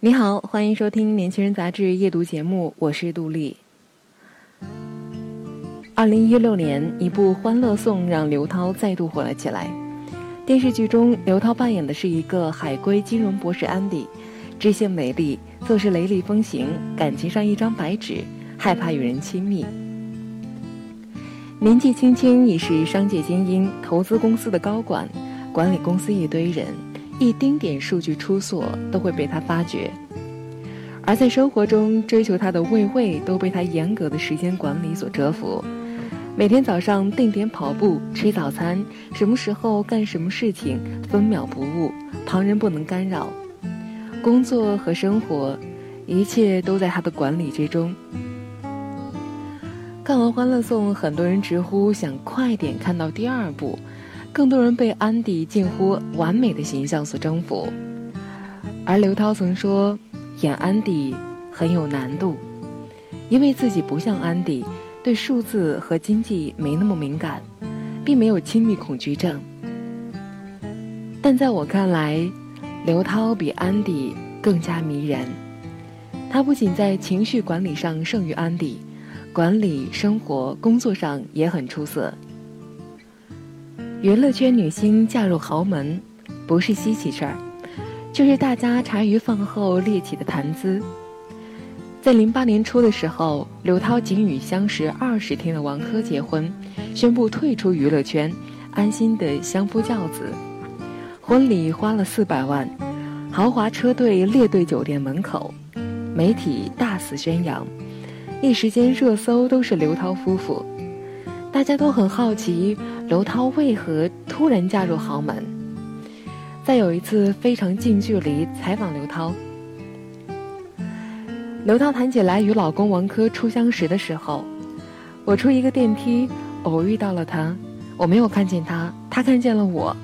你好，欢迎收听《年轻人》杂志夜读节目，我是杜丽。二零一六年，一部《欢乐颂》让刘涛再度火了起来。电视剧中，刘涛扮演的是一个海归金融博士安迪，知性美丽，做事雷厉风行，感情上一张白纸，害怕与人亲密。年纪轻轻已是商界精英，投资公司的高管，管理公司一堆人。一丁点数据出错都会被他发觉，而在生活中追求他的魏魏都被他严格的时间管理所折服。每天早上定点跑步、吃早餐，什么时候干什么事情分秒不误，旁人不能干扰。工作和生活，一切都在他的管理之中。看完《欢乐颂》，很多人直呼想快点看到第二部。更多人被安迪近乎完美的形象所征服，而刘涛曾说，演安迪很有难度，因为自己不像安迪，对数字和经济没那么敏感，并没有亲密恐惧症。但在我看来，刘涛比安迪更加迷人。他不仅在情绪管理上胜于安迪，管理生活、工作上也很出色。娱乐圈女星嫁入豪门，不是稀奇事儿，就是大家茶余饭后列起的谈资。在零八年初的时候，刘涛仅与相识二十天的王珂结婚，宣布退出娱乐圈，安心的相夫教子。婚礼花了四百万，豪华车队列队酒店门口，媒体大肆宣扬，一时间热搜都是刘涛夫妇。大家都很好奇。刘涛为何突然嫁入豪门？在有一次非常近距离采访刘涛，刘涛谈起来与老公王珂初相识的时候，我出一个电梯偶遇到了他，我没有看见他，他看见了我，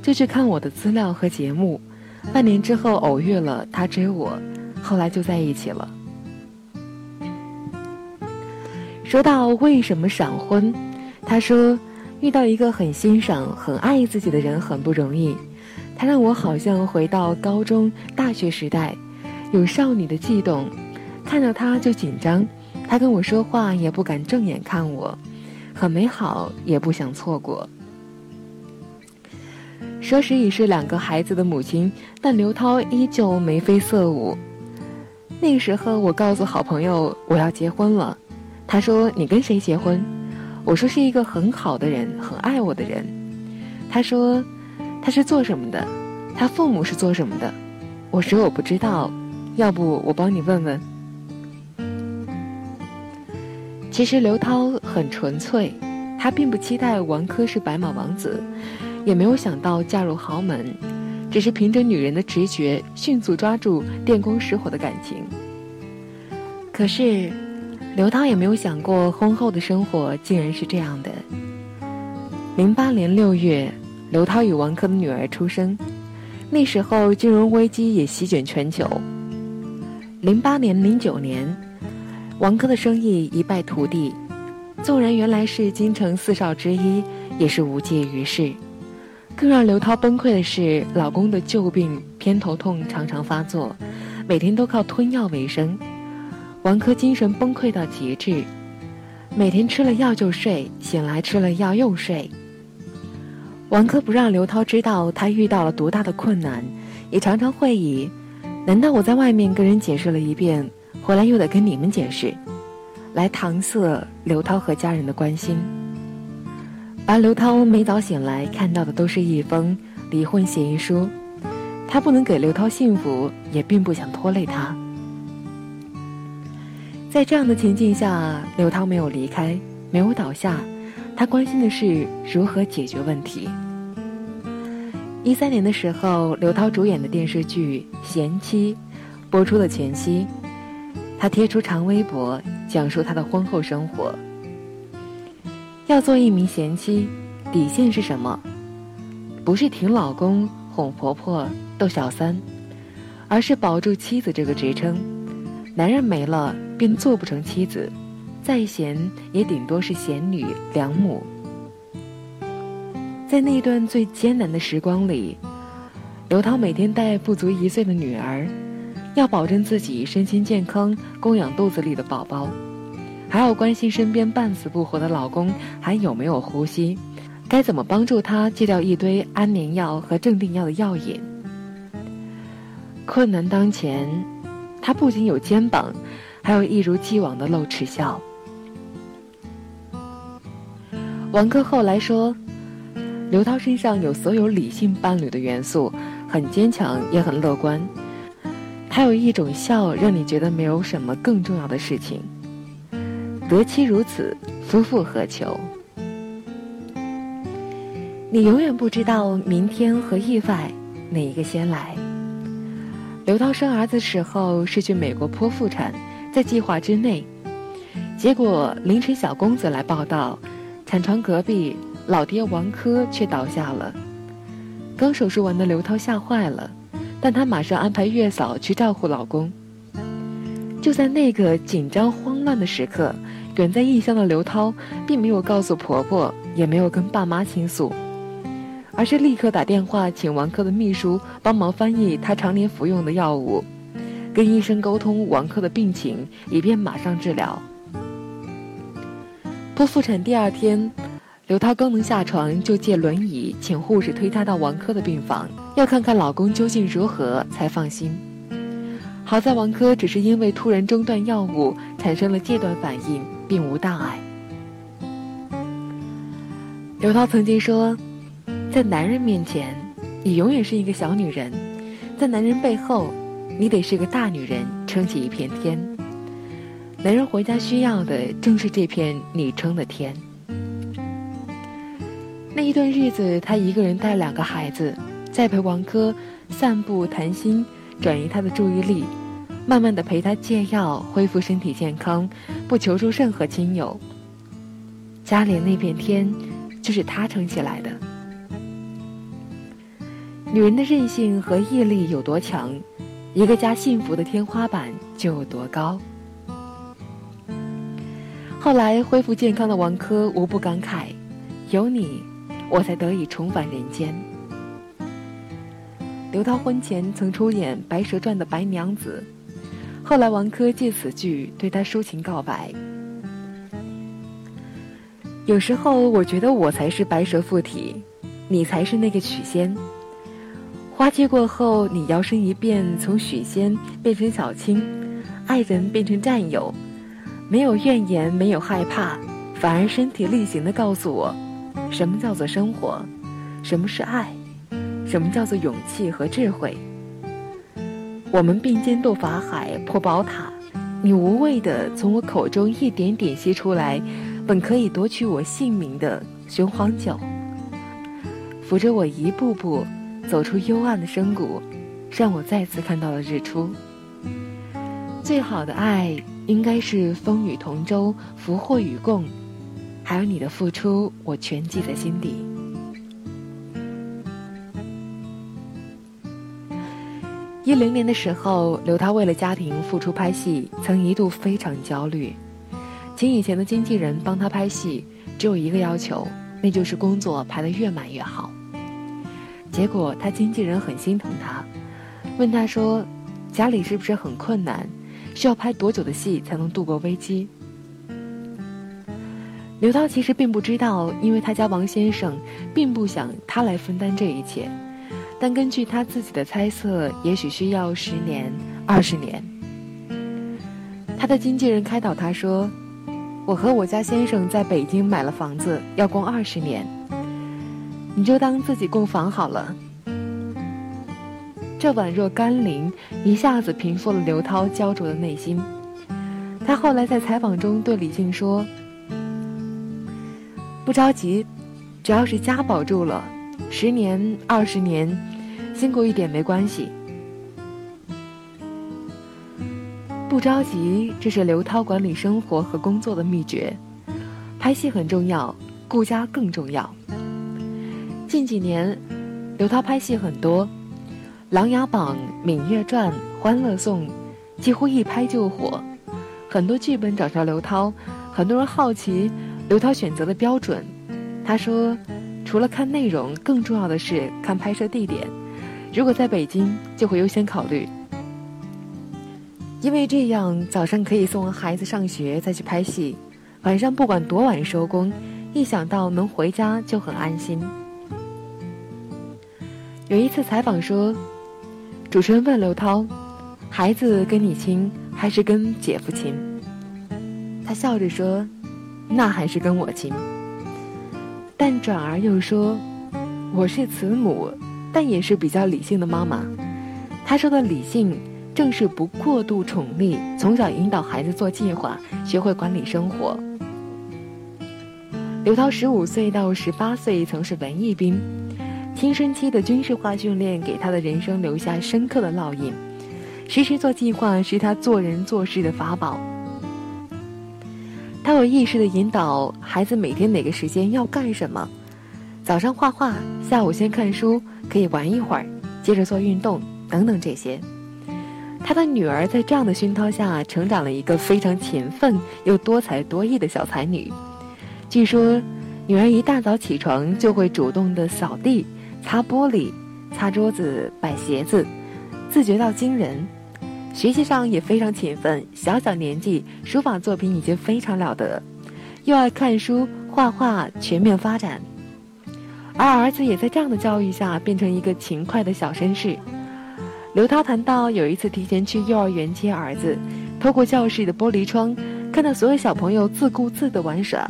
就去看我的资料和节目，半年之后偶遇了他追我，后来就在一起了。说到为什么闪婚，他说。遇到一个很欣赏、很爱自己的人很不容易，他让我好像回到高中、大学时代，有少女的悸动，看到他就紧张，他跟我说话也不敢正眼看我，很美好，也不想错过。说时已是两个孩子的母亲，但刘涛依旧眉飞色舞。那个时候，我告诉好朋友我要结婚了，他说：“你跟谁结婚？”我说是一个很好的人，很爱我的人。他说，他是做什么的？他父母是做什么的？我说我不知道，要不我帮你问问。其实刘涛很纯粹，他并不期待王珂是白马王子，也没有想到嫁入豪门，只是凭着女人的直觉，迅速抓住电光石火的感情。可是。刘涛也没有想过，婚后的生活竟然是这样的。零八年六月，刘涛与王珂的女儿出生，那时候金融危机也席卷全球。零八年、零九年，王珂的生意一败涂地，纵然原来是京城四少之一，也是无济于事。更让刘涛崩溃的是，老公的旧病偏头痛常常发作，每天都靠吞药为生。王珂精神崩溃到极致，每天吃了药就睡，醒来吃了药又睡。王珂不让刘涛知道他遇到了多大的困难，也常常会以“难道我在外面跟人解释了一遍，回来又得跟你们解释”，来搪塞刘涛和家人的关心。而刘涛每早醒来看到的都是一封离婚协议书，他不能给刘涛幸福，也并不想拖累他。在这样的情境下，刘涛没有离开，没有倒下，他关心的是如何解决问题。一三年的时候，刘涛主演的电视剧《贤妻》播出的前夕，她贴出长微博，讲述她的婚后生活。要做一名贤妻，底线是什么？不是挺老公、哄婆婆、逗小三，而是保住妻子这个职称。男人没了，便做不成妻子，再贤也顶多是贤女良母。在那段最艰难的时光里，刘涛每天带不足一岁的女儿，要保证自己身心健康，供养肚子里的宝宝，还要关心身边半死不活的老公还有没有呼吸，该怎么帮助他戒掉一堆安眠药和镇定药的药瘾。困难当前，他不仅有肩膀，还有一如既往的露齿笑。王珂后来说。刘涛身上有所有理性伴侣的元素，很坚强，也很乐观。他有一种笑，让你觉得没有什么更重要的事情。得妻如此，夫复何求？你永远不知道明天和意外哪一个先来。刘涛生儿子时候是去美国剖腹产，在计划之内，结果凌晨小公子来报道，产床隔壁。老爹王珂却倒下了。刚手术完的刘涛吓坏了，但她马上安排月嫂去照顾老公。就在那个紧张慌乱的时刻，远在异乡的刘涛并没有告诉婆婆，也没有跟爸妈倾诉，而是立刻打电话请王珂的秘书帮忙翻译她常年服用的药物，跟医生沟通王珂的病情，以便马上治疗。剖腹产第二天。刘涛刚能下床，就借轮椅请护士推她到王珂的病房，要看看老公究竟如何才放心。好在王珂只是因为突然中断药物产生了戒断反应，并无大碍。刘涛曾经说，在男人面前，你永远是一个小女人；在男人背后，你得是个大女人，撑起一片天。男人回家需要的正是这片你撑的天。那一段日子，她一个人带两个孩子，在陪王珂散步谈心，转移他的注意力，慢慢的陪他戒药，恢复身体健康，不求助任何亲友。家里那片天，就是他撑起来的。女人的韧性和毅力有多强，一个家幸福的天花板就有多高。后来恢复健康的王珂无不感慨：有你。我才得以重返人间。刘涛婚前曾出演《白蛇传》的白娘子，后来王珂借此剧对她抒情告白。有时候我觉得我才是白蛇附体，你才是那个许仙。花期过后，你摇身一变，从许仙变成小青，爱人变成战友，没有怨言，没有害怕，反而身体力行的告诉我。什么叫做生活？什么是爱？什么叫做勇气和智慧？我们并肩渡法海、破宝塔，你无畏的从我口中一点点吸出来，本可以夺取我性命的雄黄酒，扶着我一步步走出幽暗的深谷，让我再次看到了日出。最好的爱，应该是风雨同舟，福祸与共。还有你的付出，我全记在心底。一零年的时候，刘涛为了家庭付出拍戏，曾一度非常焦虑，请以前的经纪人帮他拍戏，只有一个要求，那就是工作排得越满越好。结果他经纪人很心疼他，问他说：“家里是不是很困难？需要拍多久的戏才能度过危机？”刘涛其实并不知道，因为他家王先生并不想他来分担这一切，但根据他自己的猜测，也许需要十年、二十年。他的经纪人开导他说：“我和我家先生在北京买了房子，要供二十年，你就当自己供房好了。”这宛若甘霖，一下子平复了刘涛焦灼的内心。他后来在采访中对李静说。不着急，只要是家保住了，十年、二十年，辛苦一点没关系。不着急，这是刘涛管理生活和工作的秘诀。拍戏很重要，顾家更重要。近几年，刘涛拍戏很多，《琅琊榜》《芈月传》《欢乐颂》，几乎一拍就火。很多剧本找上刘涛，很多人好奇刘涛选择的标准。他说，除了看内容，更重要的是看拍摄地点。如果在北京，就会优先考虑。因为这样，早上可以送孩子上学再去拍戏，晚上不管多晚收工，一想到能回家就很安心。有一次采访说，主持人问刘涛：“孩子跟你亲还是跟姐夫亲？”他笑着说：“那还是跟我亲。”但转而又说：“我是慈母，但也是比较理性的妈妈。”他说的理性。正是不过度宠溺，从小引导孩子做计划，学会管理生活。刘涛十五岁到十八岁曾是文艺兵，青春期的军事化训练给他的人生留下深刻的烙印。时时做计划是他做人做事的法宝。他有意识的引导孩子每天哪个时间要干什么，早上画画，下午先看书，可以玩一会儿，接着做运动，等等这些。他的女儿在这样的熏陶下成长了一个非常勤奋又多才多艺的小才女。据说，女儿一大早起床就会主动的扫地、擦玻璃、擦桌子、摆鞋子，自觉到惊人。学习上也非常勤奋，小小年纪书法作品已经非常了得，又爱看书、画画，全面发展。而儿子也在这样的教育下变成一个勤快的小绅士。刘涛谈到，有一次提前去幼儿园接儿子，透过教室的玻璃窗，看到所有小朋友自顾自的玩耍，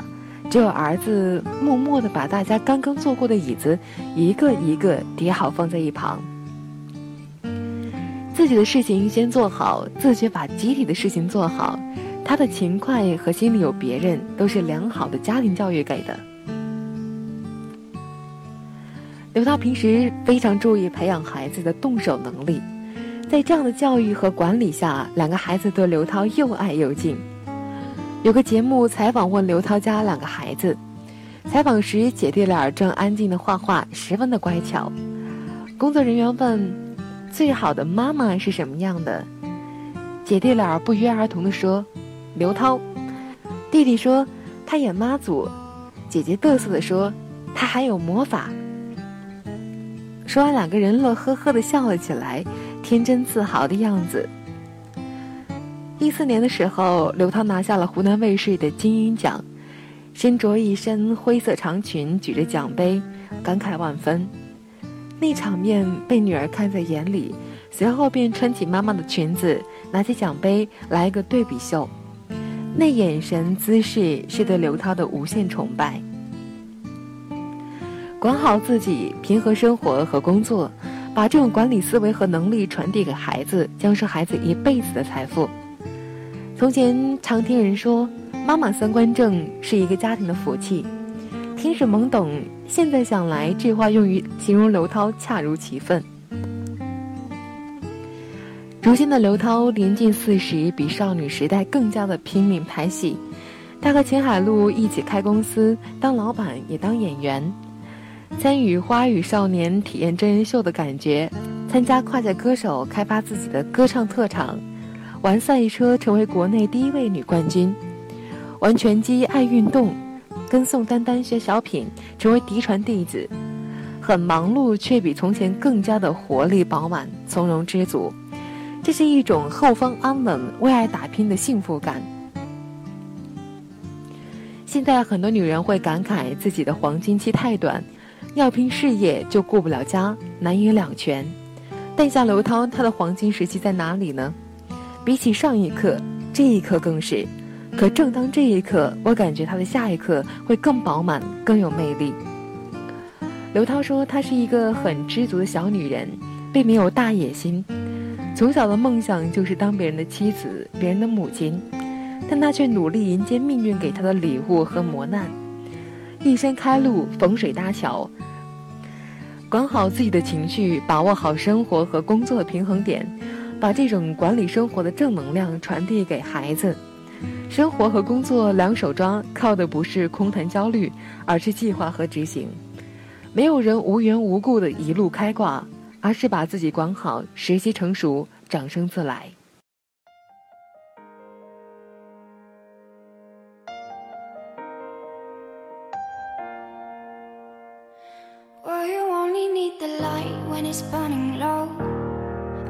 只有儿子默默的把大家刚刚坐过的椅子一个一个叠好放在一旁。自己的事情先做好，自觉把集体的事情做好。他的勤快和心里有别人，都是良好的家庭教育给的。刘涛平时非常注意培养孩子的动手能力。在这样的教育和管理下，两个孩子对刘涛又爱又敬。有个节目采访问刘涛家两个孩子，采访时姐弟俩正安静的画画，十分的乖巧。工作人员问：“最好的妈妈是什么样的？”姐弟俩不约而同的说：“刘涛。”弟弟说：“他演妈祖。”姐姐嘚瑟的说：“他还有魔法。”说完，两个人乐呵呵的笑了起来。天真自豪的样子。一四年的时候，刘涛拿下了湖南卫视的金鹰奖，身着一身灰色长裙，举着奖杯，感慨万分。那场面被女儿看在眼里，随后便穿起妈妈的裙子，拿起奖杯来个对比秀。那眼神姿势是对刘涛的无限崇拜。管好自己，平和生活和工作。把这种管理思维和能力传递给孩子，将是孩子一辈子的财富。从前常听人说，妈妈三观正是一个家庭的福气，听着懵懂。现在想来，这话用于形容刘涛恰如其分。如今的刘涛年近四十，比少女时代更加的拼命拍戏。他和秦海璐一起开公司，当老板也当演员。参与花语少年体验真人秀的感觉，参加跨界歌手开发自己的歌唱特长，玩赛车成为国内第一位女冠军，玩拳击爱运动，跟宋丹丹学小品成为嫡传弟子，很忙碌却比从前更加的活力饱满从容知足，这是一种后方安稳为爱打拼的幸福感。现在很多女人会感慨自己的黄金期太短。要拼事业就顾不了家，难以两全。但像刘涛，她的黄金时期在哪里呢？比起上一刻，这一刻更是。可正当这一刻，我感觉她的下一刻会更饱满、更有魅力。刘涛说，她是一个很知足的小女人，并没有大野心。从小的梦想就是当别人的妻子、别人的母亲，但她却努力迎接命运给她的礼物和磨难，一生开路，逢水搭桥。管好自己的情绪，把握好生活和工作的平衡点，把这种管理生活的正能量传递给孩子。生活和工作两手抓，靠的不是空谈焦虑，而是计划和执行。没有人无缘无故的一路开挂，而是把自己管好，时机成熟，掌声自来。Only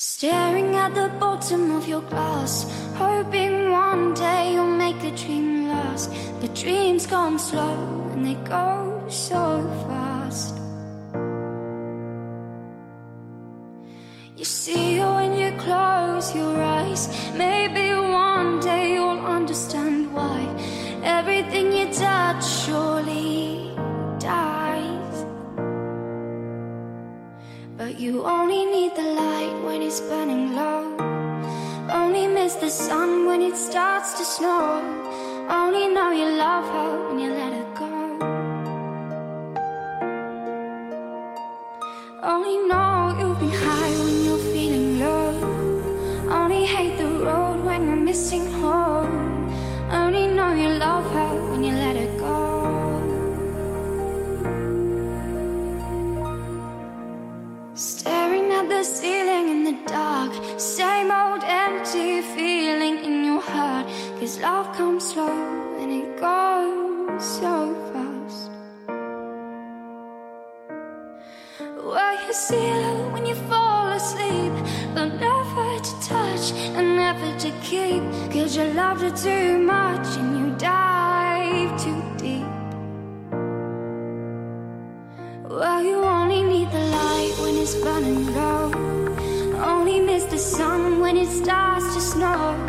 Staring at the bottom of your glass, hoping one day you'll make the dream last. The dreams come slow and they go so fast. You see when you close your eyes, maybe you only need the light when it's burning low. Only miss the sun when it starts to snow. Only know you love her when you let her Cause love comes slow and it goes so fast. Well, you see love when you fall asleep. But never to touch and never to keep. Cause you loved her too much and you dive too deep. Well, you only need the light when it's burning low. Only miss the sun when it starts to snow.